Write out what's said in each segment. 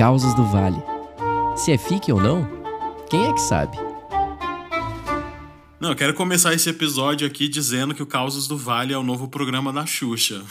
Causas do Vale. Se é fique ou não, quem é que sabe? Não, eu quero começar esse episódio aqui dizendo que o Causas do Vale é o novo programa da Xuxa.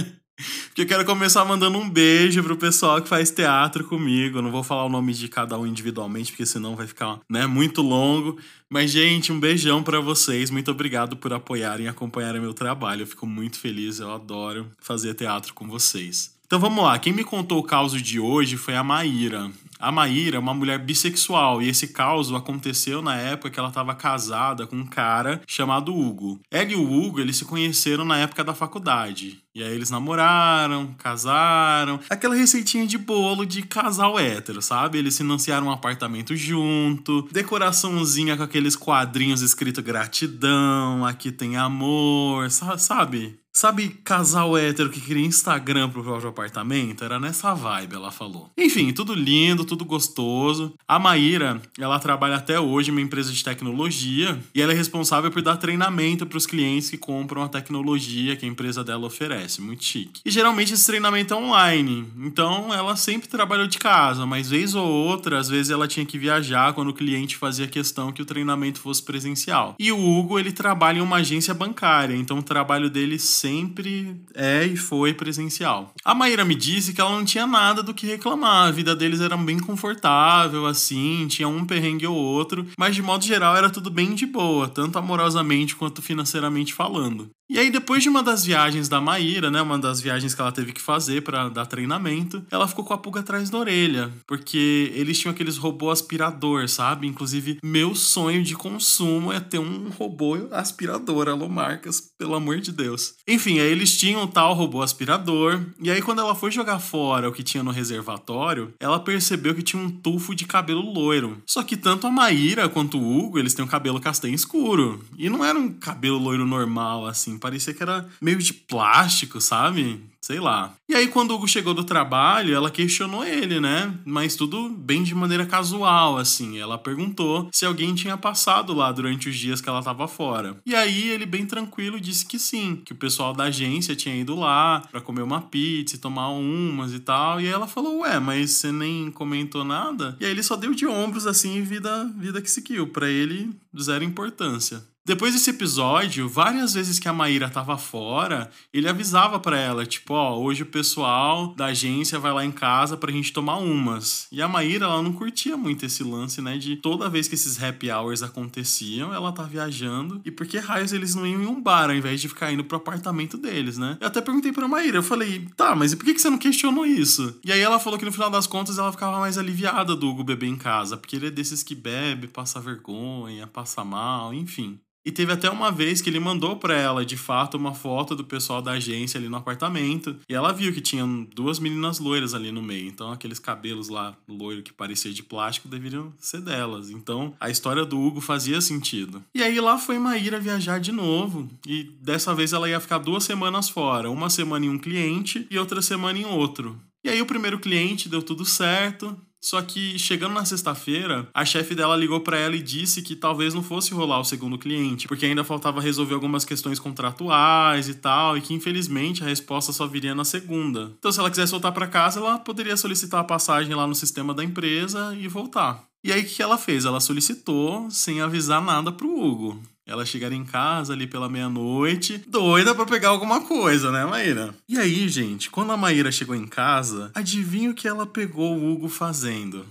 Porque eu quero começar mandando um beijo pro pessoal que faz teatro comigo. Eu não vou falar o nome de cada um individualmente, porque senão vai ficar né, muito longo. Mas, gente, um beijão para vocês. Muito obrigado por apoiarem e acompanharem meu trabalho. Eu fico muito feliz, eu adoro fazer teatro com vocês. Então vamos lá, quem me contou o caso de hoje foi a Maíra. A Maíra é uma mulher bissexual e esse caso aconteceu na época que ela estava casada com um cara chamado Hugo. Ela e o Hugo, eles se conheceram na época da faculdade. E aí eles namoraram, casaram. Aquela receitinha de bolo de casal hétero, sabe? Eles financiaram um apartamento junto, decoraçãozinha com aqueles quadrinhos escrito gratidão, aqui tem amor, sabe? Sabe casal hétero que queria Instagram pro próprio apartamento? Era nessa vibe, ela falou. Enfim, tudo lindo, tudo gostoso. A Maíra, ela trabalha até hoje em uma empresa de tecnologia e ela é responsável por dar treinamento para os clientes que compram a tecnologia que a empresa dela oferece. Muito chique. E geralmente esse treinamento é online. Então ela sempre trabalhou de casa, mas vez ou outra, às vezes ela tinha que viajar quando o cliente fazia questão que o treinamento fosse presencial. E o Hugo, ele trabalha em uma agência bancária, então o trabalho dele sempre é e foi presencial. A Maíra me disse que ela não tinha nada do que reclamar, a vida deles era bem confortável, assim, tinha um perrengue ou outro, mas de modo geral era tudo bem de boa, tanto amorosamente quanto financeiramente falando. E aí, depois de uma das viagens da Maíra, né? Uma das viagens que ela teve que fazer para dar treinamento, ela ficou com a pulga atrás da orelha. Porque eles tinham aqueles robô aspirador, sabe? Inclusive, meu sonho de consumo é ter um robô aspirador, alô marcas, pelo amor de Deus. Enfim, aí eles tinham o tal robô aspirador. E aí, quando ela foi jogar fora o que tinha no reservatório, ela percebeu que tinha um tufo de cabelo loiro. Só que tanto a Maíra quanto o Hugo, eles têm um cabelo castanho escuro. E não era um cabelo loiro normal, assim parecia que era meio de plástico, sabe? Sei lá. E aí, quando o Hugo chegou do trabalho, ela questionou ele, né? Mas tudo bem de maneira casual, assim. Ela perguntou se alguém tinha passado lá durante os dias que ela tava fora. E aí, ele, bem tranquilo, disse que sim, que o pessoal da agência tinha ido lá para comer uma pizza e tomar umas e tal. E aí ela falou, ué, mas você nem comentou nada? E aí ele só deu de ombros, assim, vida, vida que seguiu. para ele, zero importância. Depois desse episódio, várias vezes que a Maíra tava fora, ele avisava para ela, tipo, ó, oh, hoje o pessoal da agência vai lá em casa pra gente tomar umas. E a Maíra, ela não curtia muito esse lance, né, de toda vez que esses happy hours aconteciam, ela tá viajando. E por que raios eles não iam em um bar ao invés de ficar indo pro apartamento deles, né? Eu até perguntei pra Maíra, eu falei, tá, mas e por que você não questionou isso? E aí ela falou que no final das contas ela ficava mais aliviada do Hugo beber em casa, porque ele é desses que bebe, passa vergonha, passa mal, enfim. E teve até uma vez que ele mandou para ela, de fato, uma foto do pessoal da agência ali no apartamento. E ela viu que tinham duas meninas loiras ali no meio. Então, aqueles cabelos lá loiro que parecia de plástico deveriam ser delas. Então, a história do Hugo fazia sentido. E aí lá foi Maíra viajar de novo. E dessa vez ela ia ficar duas semanas fora. Uma semana em um cliente e outra semana em outro. E aí o primeiro cliente deu tudo certo, só que chegando na sexta-feira, a chefe dela ligou para ela e disse que talvez não fosse rolar o segundo cliente, porque ainda faltava resolver algumas questões contratuais e tal, e que infelizmente a resposta só viria na segunda. Então, se ela quisesse voltar para casa, ela poderia solicitar a passagem lá no sistema da empresa e voltar. E aí o que ela fez? Ela solicitou sem avisar nada pro Hugo. Ela chegar em casa ali pela meia-noite, doida para pegar alguma coisa, né, Maíra? E aí, gente, quando a Maíra chegou em casa, adivinha o que ela pegou o Hugo fazendo?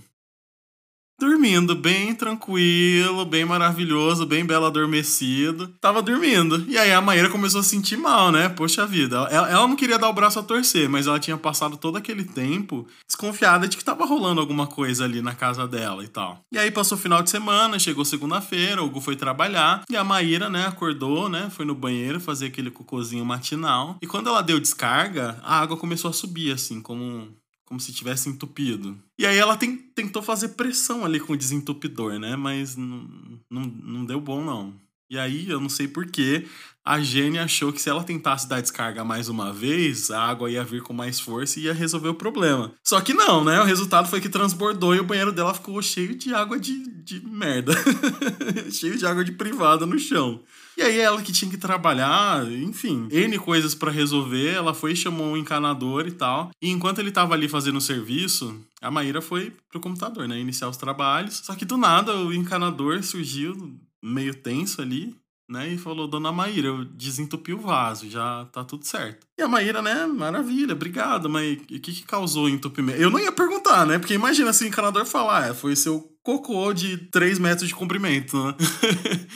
Dormindo, bem tranquilo, bem maravilhoso, bem belo adormecido. Tava dormindo. E aí a Maíra começou a sentir mal, né? Poxa vida. Ela, ela, não queria dar o braço a torcer, mas ela tinha passado todo aquele tempo desconfiada de que tava rolando alguma coisa ali na casa dela e tal. E aí passou o final de semana, chegou segunda-feira, o Hugo foi trabalhar e a Maíra, né, acordou, né? Foi no banheiro fazer aquele cocôzinho matinal. E quando ela deu descarga, a água começou a subir, assim, como como se tivesse entupido. E aí ela tem, tentou fazer pressão ali com o desentupidor, né? Mas não, não, não deu bom, não. E aí, eu não sei porquê, a Jenny achou que se ela tentasse dar descarga mais uma vez, a água ia vir com mais força e ia resolver o problema. Só que não, né? O resultado foi que transbordou e o banheiro dela ficou cheio de água de, de merda. cheio de água de privada no chão. E aí ela que tinha que trabalhar, enfim, N coisas para resolver, ela foi chamou um encanador e tal. E enquanto ele tava ali fazendo o serviço, a Maíra foi pro computador, né, iniciar os trabalhos. Só que do nada o encanador surgiu meio tenso ali né? E falou, dona Maíra, eu desentupi o vaso, já tá tudo certo. E a Maíra, né, maravilha, obrigado, mas o que, que causou o entupimento? Eu não ia perguntar, né? Porque imagina se o encanador falar, é, foi seu cocô de 3 metros de comprimento, né?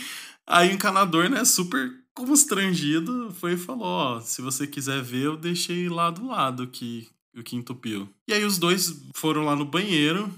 Aí o encanador, né, super constrangido, foi e falou, ó, se você quiser ver, eu deixei lá do lado que, o que entupiu. E aí os dois foram lá no banheiro,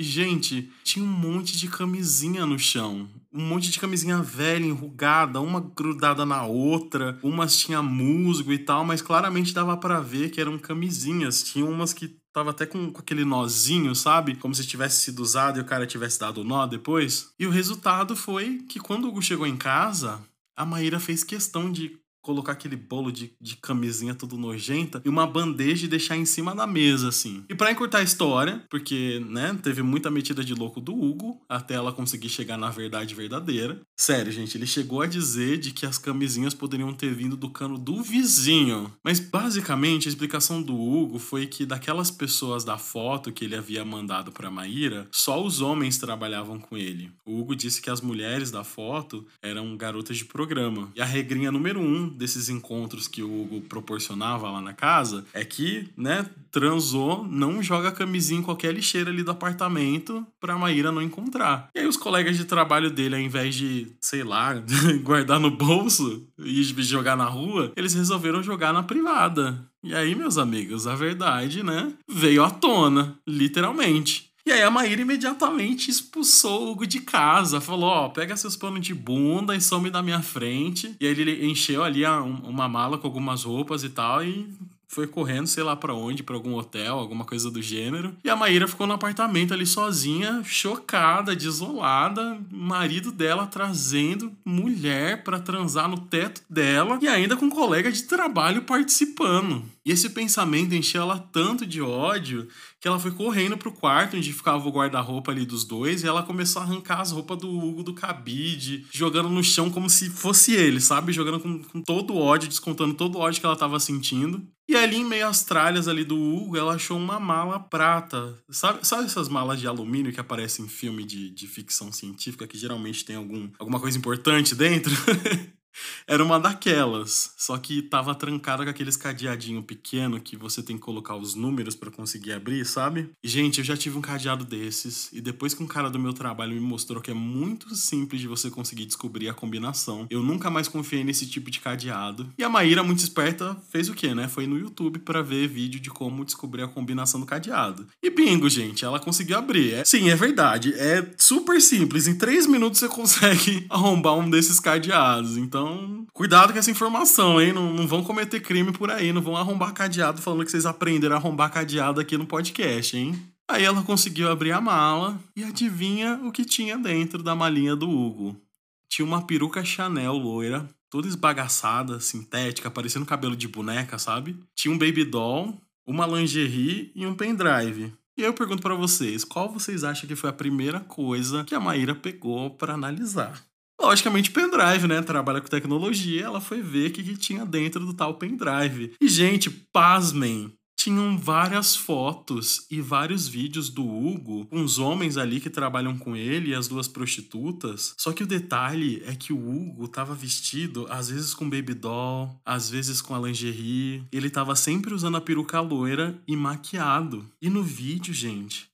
e, gente, tinha um monte de camisinha no chão. Um monte de camisinha velha, enrugada, uma grudada na outra. Umas tinha musgo e tal, mas claramente dava para ver que eram camisinhas. Tinha umas que tava até com, com, aquele nozinho, sabe? Como se tivesse sido usado e o cara tivesse dado o nó depois. E o resultado foi que quando o Hugo chegou em casa, a Maíra fez questão de colocar aquele bolo de, de camisinha tudo nojenta e uma bandeja e deixar em cima da mesa, assim. E para encurtar a história, porque, né, teve muita metida de louco do Hugo até ela conseguir chegar na verdade verdadeira. Sério, gente, ele chegou a dizer de que as camisinhas poderiam ter vindo do cano do vizinho. Mas basicamente a explicação do Hugo foi que daquelas pessoas da foto que ele havia mandado para Maíra, só os homens trabalhavam com ele. O Hugo disse que as mulheres da foto eram garotas de programa. E a regrinha número um desses encontros que o Hugo proporcionava lá na casa é que, né, transou, não joga camisinha em qualquer lixeira ali do apartamento pra Maíra não encontrar. E aí os colegas de trabalho dele, ao invés de, sei lá, guardar no bolso e jogar na rua, eles resolveram jogar na privada. E aí, meus amigos, a verdade, né, veio à tona, literalmente. E aí a Maíra imediatamente expulsou o Hugo de casa. Falou, ó, pega seus panos de bunda e some da minha frente. E aí ele encheu ali uma mala com algumas roupas e tal e foi correndo, sei lá para onde, para algum hotel, alguma coisa do gênero. E a Maíra ficou no apartamento ali sozinha, chocada, desolada, marido dela trazendo mulher para transar no teto dela e ainda com um colega de trabalho participando. E esse pensamento encheu ela tanto de ódio que ela foi correndo pro quarto onde ficava o guarda-roupa ali dos dois e ela começou a arrancar as roupas do Hugo do cabide, jogando no chão como se fosse ele, sabe? Jogando com, com todo o ódio, descontando todo o ódio que ela tava sentindo. E ali em meio às tralhas ali do Hugo, ela achou uma mala prata. Sabe, sabe essas malas de alumínio que aparecem em filme de, de ficção científica que geralmente tem algum, alguma coisa importante dentro? Era uma daquelas, só que tava trancada com aqueles cadeadinho pequeno que você tem que colocar os números para conseguir abrir, sabe? Gente, eu já tive um cadeado desses e depois que um cara do meu trabalho me mostrou que é muito simples de você conseguir descobrir a combinação, eu nunca mais confiei nesse tipo de cadeado. E a Maíra, muito esperta, fez o quê, né? Foi no YouTube para ver vídeo de como descobrir a combinação do cadeado. E bingo, gente, ela conseguiu abrir. É, sim, é verdade, é super simples. Em três minutos você consegue arrombar um desses cadeados. Então então, cuidado com essa informação, hein? Não, não vão cometer crime por aí, não vão arrombar cadeado falando que vocês aprenderam a arrombar cadeado aqui no podcast, hein? Aí ela conseguiu abrir a mala e adivinha o que tinha dentro da malinha do Hugo. Tinha uma peruca Chanel loira, toda esbagaçada, sintética, parecendo cabelo de boneca, sabe? Tinha um baby doll, uma lingerie e um pendrive. E aí eu pergunto para vocês, qual vocês acham que foi a primeira coisa que a Maíra pegou para analisar? Logicamente, pendrive, né? Trabalha com tecnologia, ela foi ver o que, que tinha dentro do tal pendrive. E, gente, pasmem, tinham várias fotos e vários vídeos do Hugo os homens ali que trabalham com ele e as duas prostitutas. Só que o detalhe é que o Hugo tava vestido às vezes com baby doll, às vezes com a lingerie. Ele tava sempre usando a peruca loira e maquiado. E no vídeo, gente,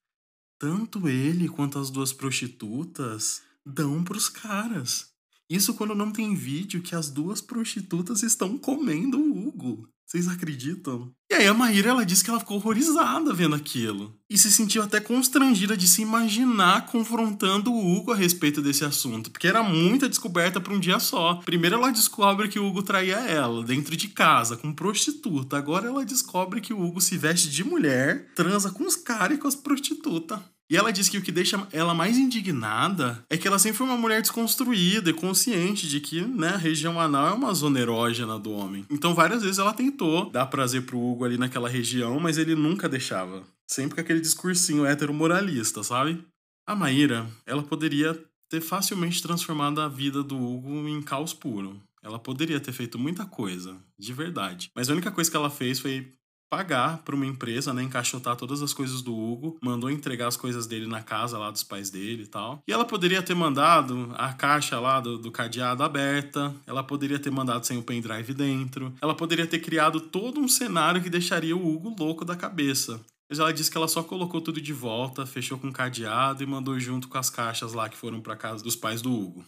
tanto ele quanto as duas prostitutas dão pros caras. Isso quando não tem vídeo que as duas prostitutas estão comendo o Hugo. Vocês acreditam? E aí a Maíra ela disse que ela ficou horrorizada vendo aquilo. E se sentiu até constrangida de se imaginar confrontando o Hugo a respeito desse assunto. Porque era muita descoberta para um dia só. Primeiro ela descobre que o Hugo traía ela, dentro de casa, com prostituta. Agora ela descobre que o Hugo se veste de mulher, transa com os caras e com as prostitutas. E ela diz que o que deixa ela mais indignada é que ela sempre foi uma mulher desconstruída e consciente de que, né, a região anal é uma zona erógena do homem. Então, várias vezes ela tentou dar prazer pro Hugo ali naquela região, mas ele nunca deixava. Sempre com aquele discursinho heteromoralista, sabe? A Maíra, ela poderia ter facilmente transformado a vida do Hugo em caos puro. Ela poderia ter feito muita coisa, de verdade. Mas a única coisa que ela fez foi pagar para uma empresa, né, encaixotar todas as coisas do Hugo, mandou entregar as coisas dele na casa lá dos pais dele e tal. E ela poderia ter mandado a caixa lá do, do cadeado aberta, ela poderia ter mandado sem o pendrive dentro, ela poderia ter criado todo um cenário que deixaria o Hugo louco da cabeça. Mas ela disse que ela só colocou tudo de volta, fechou com cadeado e mandou junto com as caixas lá que foram para casa dos pais do Hugo.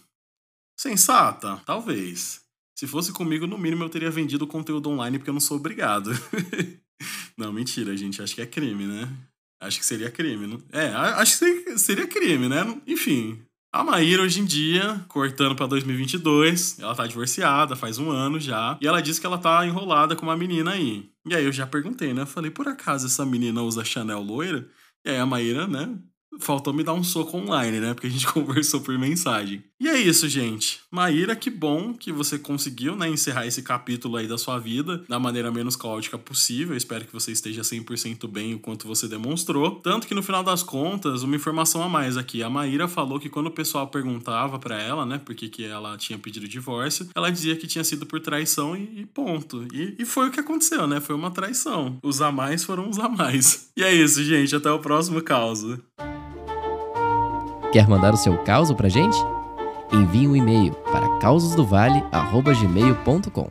Sensata? Talvez. Se fosse comigo, no mínimo eu teria vendido o conteúdo online porque eu não sou obrigado. não, mentira, gente. Acho que é crime, né? Acho que seria crime. Não? É, acho que seria crime, né? Enfim. A Maíra, hoje em dia, cortando pra 2022, ela tá divorciada faz um ano já. E ela disse que ela tá enrolada com uma menina aí. E aí eu já perguntei, né? Falei, por acaso essa menina usa Chanel loira? E aí a Maíra, né, faltou me dar um soco online, né? Porque a gente conversou por mensagem. E é isso, gente. Maíra, que bom que você conseguiu, né, encerrar esse capítulo aí da sua vida da maneira menos caótica possível. Espero que você esteja 100% bem o quanto você demonstrou. Tanto que no final das contas, uma informação a mais aqui. A Maíra falou que quando o pessoal perguntava para ela, né, por que, que ela tinha pedido divórcio, ela dizia que tinha sido por traição e, ponto. E, e foi o que aconteceu, né? Foi uma traição. Os a mais foram os a mais. E é isso, gente. Até o próximo caso. Quer mandar o seu caos pra gente? Envie um e-mail para causosdovale.gmail.com